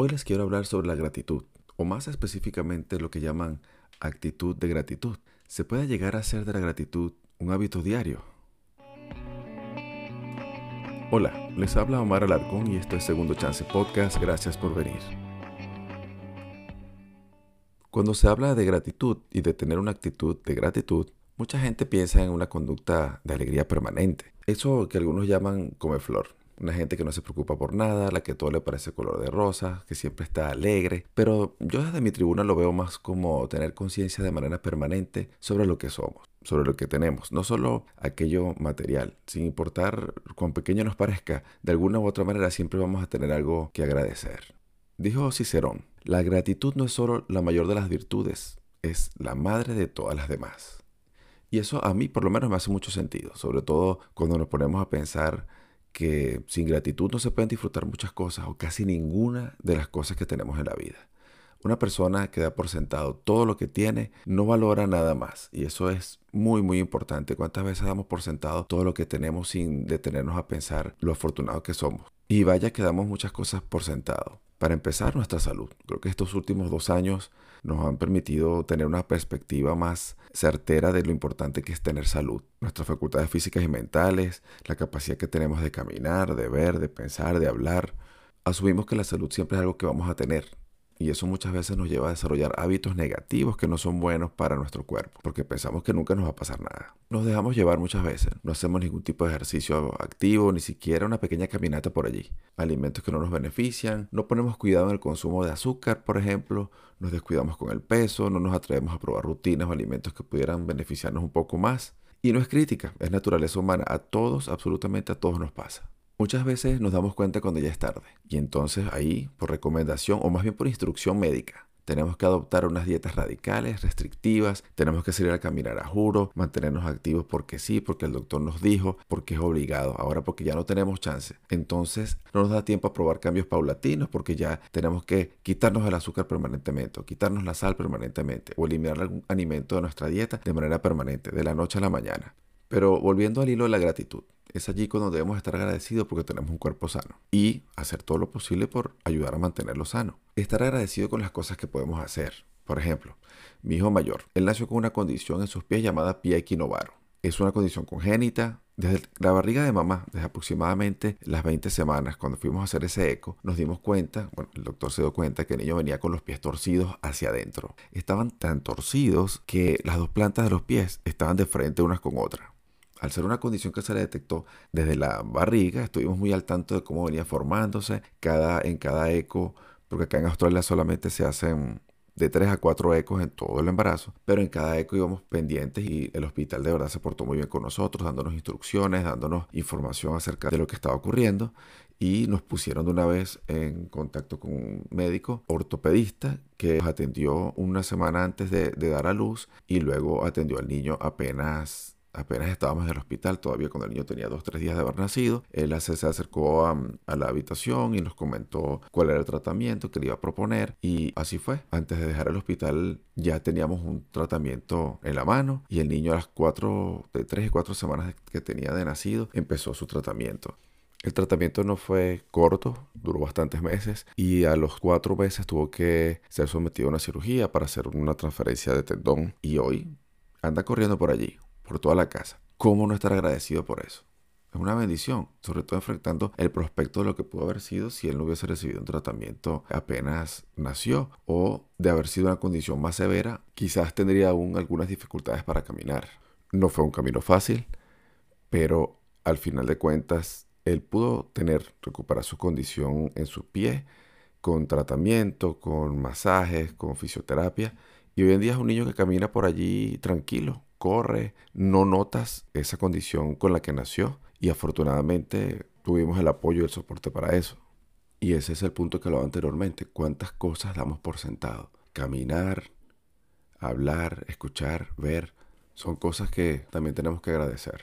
Hoy les quiero hablar sobre la gratitud, o más específicamente lo que llaman actitud de gratitud. ¿Se puede llegar a hacer de la gratitud un hábito diario? Hola, les habla Omar Alarcón y esto es Segundo Chance Podcast. Gracias por venir. Cuando se habla de gratitud y de tener una actitud de gratitud, mucha gente piensa en una conducta de alegría permanente. Eso que algunos llaman come flor. Una gente que no se preocupa por nada, la que todo le parece color de rosa, que siempre está alegre. Pero yo desde mi tribuna lo veo más como tener conciencia de manera permanente sobre lo que somos, sobre lo que tenemos. No solo aquello material, sin importar cuán pequeño nos parezca, de alguna u otra manera siempre vamos a tener algo que agradecer. Dijo Cicerón, la gratitud no es solo la mayor de las virtudes, es la madre de todas las demás. Y eso a mí por lo menos me hace mucho sentido, sobre todo cuando nos ponemos a pensar que sin gratitud no se pueden disfrutar muchas cosas o casi ninguna de las cosas que tenemos en la vida. Una persona que da por sentado todo lo que tiene no valora nada más y eso es muy muy importante. ¿Cuántas veces damos por sentado todo lo que tenemos sin detenernos a pensar lo afortunados que somos? Y vaya que damos muchas cosas por sentado. Para empezar, nuestra salud. Creo que estos últimos dos años nos han permitido tener una perspectiva más certera de lo importante que es tener salud. Nuestras facultades físicas y mentales, la capacidad que tenemos de caminar, de ver, de pensar, de hablar. Asumimos que la salud siempre es algo que vamos a tener y eso muchas veces nos lleva a desarrollar hábitos negativos que no son buenos para nuestro cuerpo, porque pensamos que nunca nos va a pasar nada. Nos dejamos llevar muchas veces, no hacemos ningún tipo de ejercicio activo, ni siquiera una pequeña caminata por allí. Alimentos que no nos benefician, no ponemos cuidado en el consumo de azúcar, por ejemplo, nos descuidamos con el peso, no nos atrevemos a probar rutinas o alimentos que pudieran beneficiarnos un poco más. Y no es crítica, es naturaleza humana, a todos, absolutamente a todos nos pasa. Muchas veces nos damos cuenta cuando ya es tarde y entonces ahí, por recomendación o más bien por instrucción médica, tenemos que adoptar unas dietas radicales, restrictivas, tenemos que salir a caminar a juro, mantenernos activos porque sí, porque el doctor nos dijo, porque es obligado, ahora porque ya no tenemos chance. Entonces no nos da tiempo a probar cambios paulatinos porque ya tenemos que quitarnos el azúcar permanentemente, o quitarnos la sal permanentemente, o eliminar algún alimento de nuestra dieta de manera permanente, de la noche a la mañana. Pero volviendo al hilo de la gratitud, es allí cuando debemos estar agradecidos porque tenemos un cuerpo sano y hacer todo lo posible por ayudar a mantenerlo sano. Estar agradecido con las cosas que podemos hacer. Por ejemplo, mi hijo mayor, él nació con una condición en sus pies llamada pie equinovaro. Es una condición congénita. Desde la barriga de mamá, desde aproximadamente las 20 semanas, cuando fuimos a hacer ese eco, nos dimos cuenta, bueno, el doctor se dio cuenta que el niño venía con los pies torcidos hacia adentro. Estaban tan torcidos que las dos plantas de los pies estaban de frente unas con otras al ser una condición que se le detectó desde la barriga, estuvimos muy al tanto de cómo venía formándose cada, en cada eco, porque acá en Australia solamente se hacen de 3 a 4 ecos en todo el embarazo, pero en cada eco íbamos pendientes y el hospital de verdad se portó muy bien con nosotros, dándonos instrucciones, dándonos información acerca de lo que estaba ocurriendo y nos pusieron de una vez en contacto con un médico ortopedista que nos atendió una semana antes de, de dar a luz y luego atendió al niño apenas apenas estábamos en el hospital, todavía cuando el niño tenía dos, tres días de haber nacido, él se acercó a, la habitación y nos comentó cuál era el tratamiento que le iba a proponer y así fue. Antes de dejar el hospital ya teníamos un tratamiento en la mano y el niño a las cuatro, de tres y cuatro semanas que tenía de nacido empezó su tratamiento. El tratamiento no fue corto, duró bastantes meses y a los cuatro meses tuvo que ser sometido a una cirugía para hacer una transferencia de tendón y hoy anda corriendo por allí, por toda la casa. ¿Cómo no estar agradecido por eso? Es una bendición, sobre todo enfrentando el prospecto de lo que pudo haber sido si él no hubiese recibido un tratamiento apenas nació o de haber sido una condición más severa, quizás tendría aún algunas dificultades para caminar. No fue un camino fácil, pero al final de cuentas él pudo tener, recuperar su condición en su pie con tratamiento, con masajes, con fisioterapia y hoy en día es un niño que camina por allí tranquilo, corre, no notas esa condición con la que nació y afortunadamente tuvimos el apoyo y el soporte para eso. Y ese es el punto que hablaba anteriormente, cuántas cosas damos por sentado. Caminar, hablar, escuchar, ver, son cosas que también tenemos que agradecer.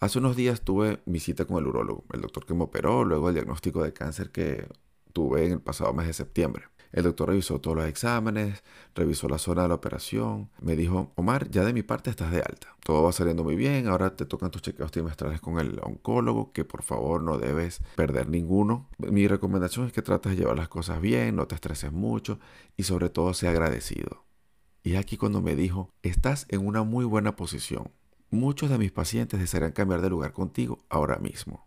Hace unos días tuve mi cita con el urólogo, el doctor que me operó, luego el diagnóstico de cáncer que tuve en el pasado mes de septiembre. El doctor revisó todos los exámenes, revisó la zona de la operación. Me dijo, Omar, ya de mi parte estás de alta. Todo va saliendo muy bien. Ahora te tocan tus chequeos trimestrales con el oncólogo, que por favor no debes perder ninguno. Mi recomendación es que trates de llevar las cosas bien, no te estreses mucho y sobre todo sea agradecido. Y aquí cuando me dijo, estás en una muy buena posición. Muchos de mis pacientes desearían cambiar de lugar contigo ahora mismo.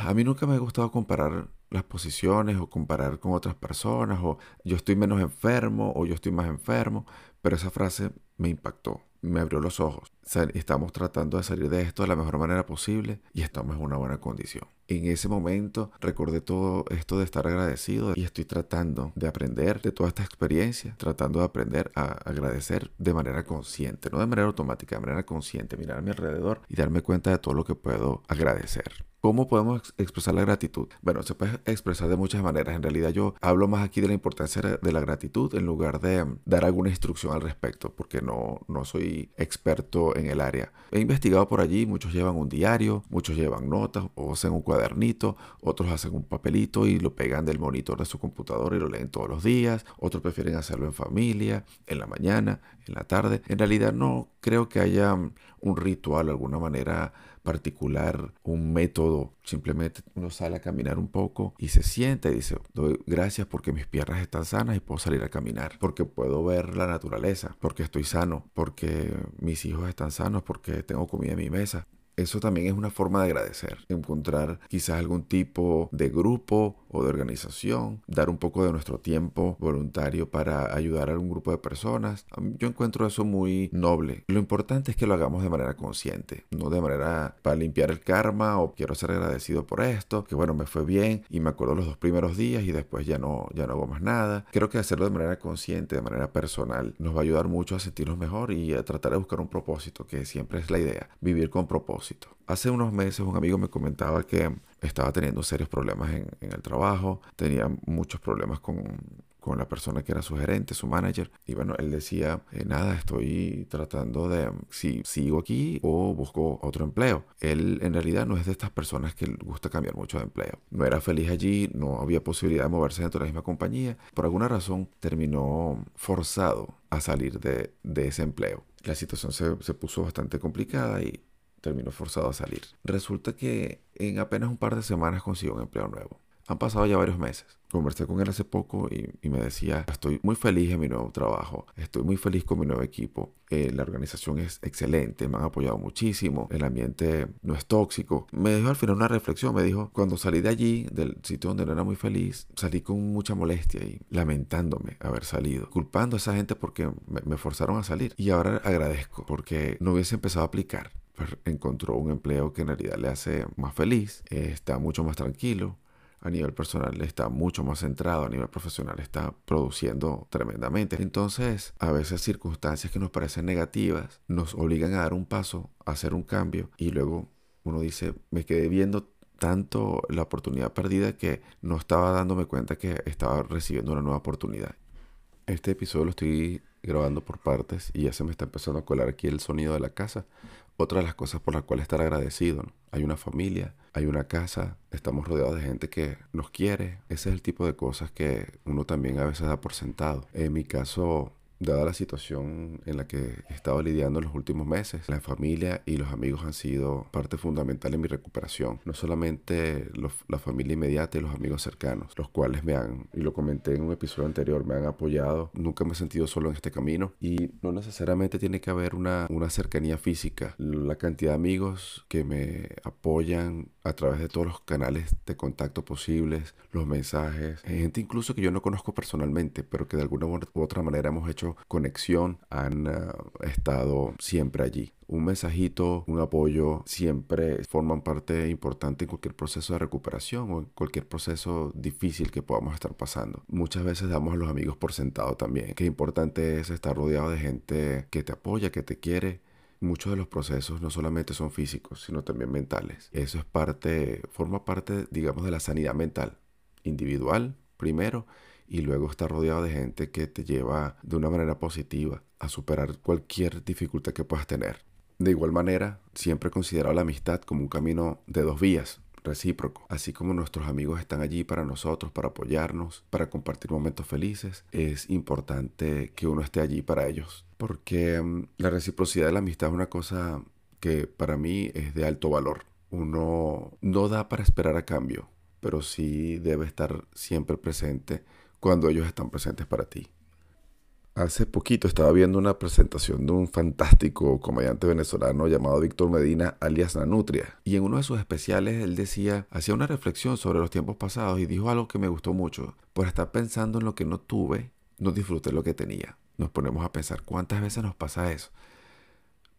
A mí nunca me ha gustado comparar las posiciones o comparar con otras personas o yo estoy menos enfermo o yo estoy más enfermo, pero esa frase me impactó, me abrió los ojos. Estamos tratando de salir de esto de la mejor manera posible y estamos en una buena condición. En ese momento recordé todo esto de estar agradecido y estoy tratando de aprender de toda esta experiencia, tratando de aprender a agradecer de manera consciente, no de manera automática, de manera consciente, mirar a mi alrededor y darme cuenta de todo lo que puedo agradecer. ¿Cómo podemos expresar la gratitud? Bueno, se puede expresar de muchas maneras. En realidad yo hablo más aquí de la importancia de la gratitud en lugar de dar alguna instrucción al respecto, porque no, no soy experto en el área. He investigado por allí, muchos llevan un diario, muchos llevan notas o hacen un cuadernito, otros hacen un papelito y lo pegan del monitor de su computadora y lo leen todos los días, otros prefieren hacerlo en familia, en la mañana, en la tarde. En realidad no creo que haya un ritual, alguna manera particular, un método. Simplemente uno sale a caminar un poco y se sienta y dice, doy gracias porque mis piernas están sanas y puedo salir a caminar, porque puedo ver la naturaleza, porque estoy sano, porque mis hijos están sanos, porque tengo comida en mi mesa. Eso también es una forma de agradecer, encontrar quizás algún tipo de grupo de organización, dar un poco de nuestro tiempo voluntario para ayudar a un grupo de personas. Yo encuentro eso muy noble. Lo importante es que lo hagamos de manera consciente, no de manera para limpiar el karma o quiero ser agradecido por esto, que bueno, me fue bien y me acuerdo los dos primeros días y después ya no, ya no hago más nada. Creo que hacerlo de manera consciente, de manera personal, nos va a ayudar mucho a sentirnos mejor y a tratar de buscar un propósito, que siempre es la idea, vivir con propósito. Hace unos meses un amigo me comentaba que estaba teniendo serios problemas en, el trabajo, tenía muchos problemas con, la persona que era su gerente, su manager. Y bueno, él decía, eh, nada, estoy tratando de si sigo aquí o busco otro empleo. Él en realidad no es de estas personas que le gusta cambiar mucho de empleo. No era feliz allí, no había posibilidad de moverse dentro de la misma compañía. Por alguna razón terminó forzado a salir de, ese empleo. La situación se, se puso bastante complicada y terminó forzado a salir. Resulta que en apenas un par de semanas consiguió un empleo nuevo. Han pasado ya varios meses. Conversé con él hace poco y, me decía, estoy muy feliz en mi nuevo trabajo, estoy muy feliz con mi nuevo equipo, eh, la organización es excelente, me han apoyado muchísimo, el ambiente no es tóxico. Me dejó al final una reflexión, me dijo, cuando salí de allí, del sitio donde no era muy feliz, salí con mucha molestia y lamentándome haber salido, culpando a esa gente porque me, me forzaron a salir. Y ahora agradezco porque no hubiese empezado a aplicar pues, encontró un empleo que en realidad le hace más feliz, está mucho más tranquilo, a nivel personal está mucho más centrado, a nivel profesional está produciendo tremendamente. Entonces, a veces circunstancias que nos parecen negativas nos obligan a dar un paso, a hacer un cambio y luego uno dice, me quedé viendo tanto la oportunidad perdida que no estaba dándome cuenta que estaba recibiendo una nueva oportunidad. Este episodio lo estoy grabando por partes y ya se me está empezando a colar aquí el sonido de la casa otra de las cosas por las cuales estar agradecido. Hay una familia, hay una casa, estamos rodeados de gente que nos quiere. Ese es el tipo de cosas que uno también a veces da por sentado. En mi caso, dada la situación en la que he estado lidiando en los últimos meses, la familia y los amigos han sido parte fundamental en mi recuperación. No solamente la familia inmediata y los amigos cercanos, los cuales me han, y lo comenté en un episodio anterior, me han apoyado. Nunca me he sentido solo en este camino y no necesariamente tiene que haber una, una cercanía física. La cantidad de amigos que me apoyan a través de todos los canales de contacto posibles, los mensajes, gente incluso que yo no conozco personalmente, pero que de alguna u otra manera hemos hecho conexión, han eh, estado siempre allí. Un mensajito, un apoyo, siempre forman parte importante en cualquier proceso de recuperación o en cualquier proceso difícil que podamos estar pasando. Muchas veces damos a los amigos por sentado también. Qué importante es estar rodeado de gente que te apoya, que te quiere, muchos de los procesos no solamente son físicos, sino también mentales. Eso es parte, forma parte, digamos, de la sanidad mental, individual primero y luego estar rodeado de gente que te lleva de una manera positiva a superar cualquier dificultad que puedas tener. De igual manera, siempre he considerado la amistad como un camino de dos vías. recíproco. Así como nuestros amigos están allí para nosotros, para apoyarnos, para compartir momentos felices, es importante que uno esté allí para ellos. Porque mm, la reciprocidad de la amistad es una cosa que para mí es de alto valor. Uno no da para esperar a cambio, pero sí debe estar siempre presente cuando ellos están presentes para ti. Hace poquito estaba viendo una presentación de un fantástico comediante venezolano llamado Víctor Medina, alias Nanutria. Y en uno de sus especiales él decía, hacía una reflexión sobre los tiempos pasados y dijo algo que me gustó mucho. Por estar pensando en lo que no tuve, no disfruté lo que tenía. Nos ponemos a pensar cuántas veces nos pasa eso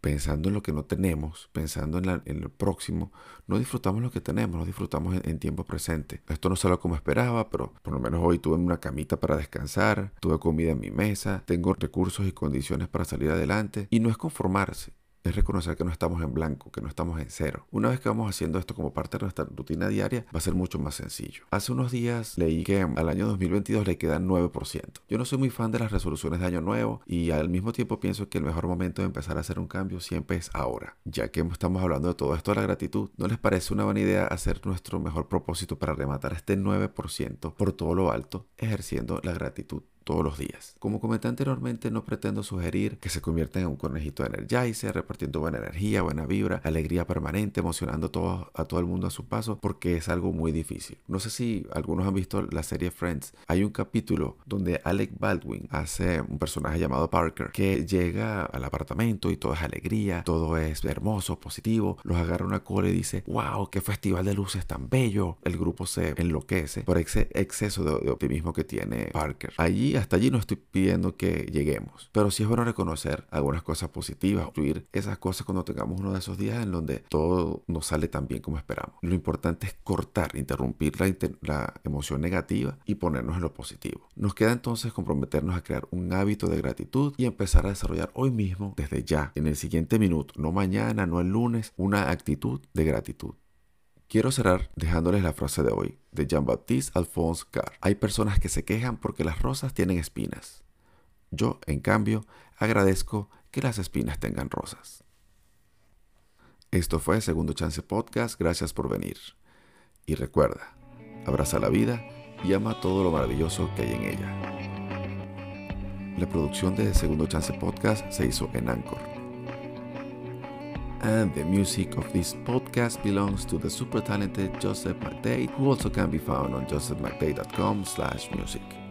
pensando en lo que no tenemos, pensando en, el próximo, no disfrutamos lo que tenemos, no disfrutamos en, tiempo presente. Esto no salió como esperaba, pero por lo menos hoy tuve una camita para descansar, tuve comida en mi mesa, tengo recursos y condiciones para salir adelante. Y no es conformarse, es reconocer que no estamos en blanco, que no estamos en cero. Una vez que vamos haciendo esto como parte de nuestra rutina diaria, va a ser mucho más sencillo. Hace unos días leí que al año 2022 le quedan 9%. Yo no soy muy fan de las resoluciones de año nuevo y al mismo tiempo pienso que el mejor momento de empezar a hacer un cambio siempre es ahora. Ya que estamos hablando de todo esto de la gratitud, ¿no les parece una buena idea hacer nuestro mejor propósito para rematar este 9% por todo lo alto, ejerciendo la gratitud? Todos los días. Como comenté anteriormente, no pretendo sugerir que se conviertan en un conejito de Energizer, repartiendo buena energía, buena vibra, alegría permanente, emocionando todo, a todo el mundo a su paso, porque es algo muy difícil. No sé si algunos han visto la serie Friends. Hay un capítulo donde Alec Baldwin hace un personaje llamado Parker que llega al apartamento y todo es alegría, todo es hermoso, positivo. Los agarra una cola y dice, wow, qué festival de luces tan bello. El grupo se enloquece por ese exceso de, de optimismo que tiene Parker. Allí hasta allí no estoy pidiendo que lleguemos, pero sí es bueno reconocer algunas cosas positivas, incluir esas cosas cuando tengamos uno de esos días en donde todo no sale tan bien como esperamos. Lo importante es cortar, interrumpir la, la emoción negativa y ponernos en lo positivo. Nos queda entonces comprometernos a crear un hábito de gratitud y empezar a desarrollar hoy mismo, desde ya, en el siguiente minuto, no mañana, no el lunes, una actitud de gratitud. Quiero cerrar dejándoles la frase de hoy, de Jean-Baptiste Alphonse Carr. Hay personas que se quejan porque las rosas tienen espinas. Yo, en cambio, agradezco que las espinas tengan rosas. Esto fue Segundo Chance Podcast, gracias por venir. Y recuerda, abraza la vida y ama todo lo maravilloso que hay en ella. La producción de Segundo Chance Podcast se hizo en Anchor and the music of this podcast belongs to the super talented Joseph McDade, who also can be found on josephmcdade.com slash music.